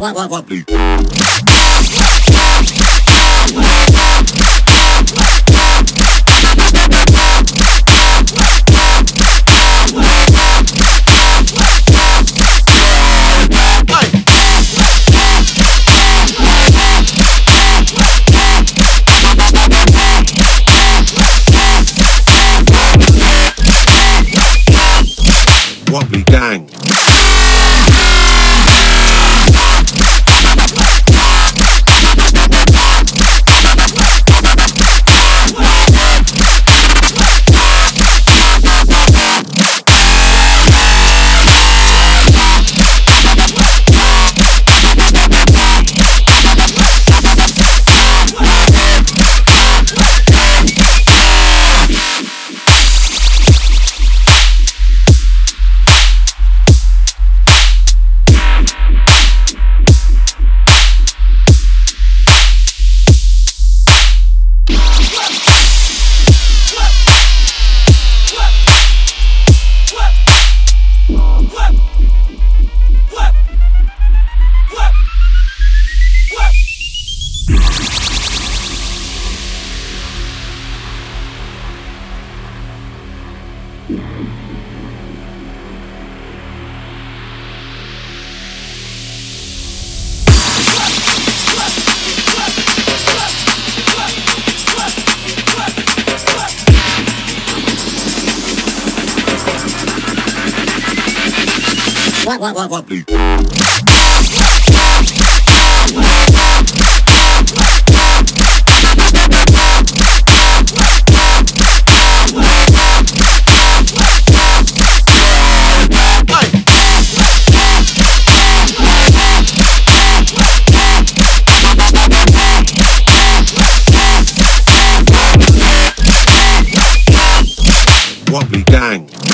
Wop, wop, wop, gang. Wobbly gang.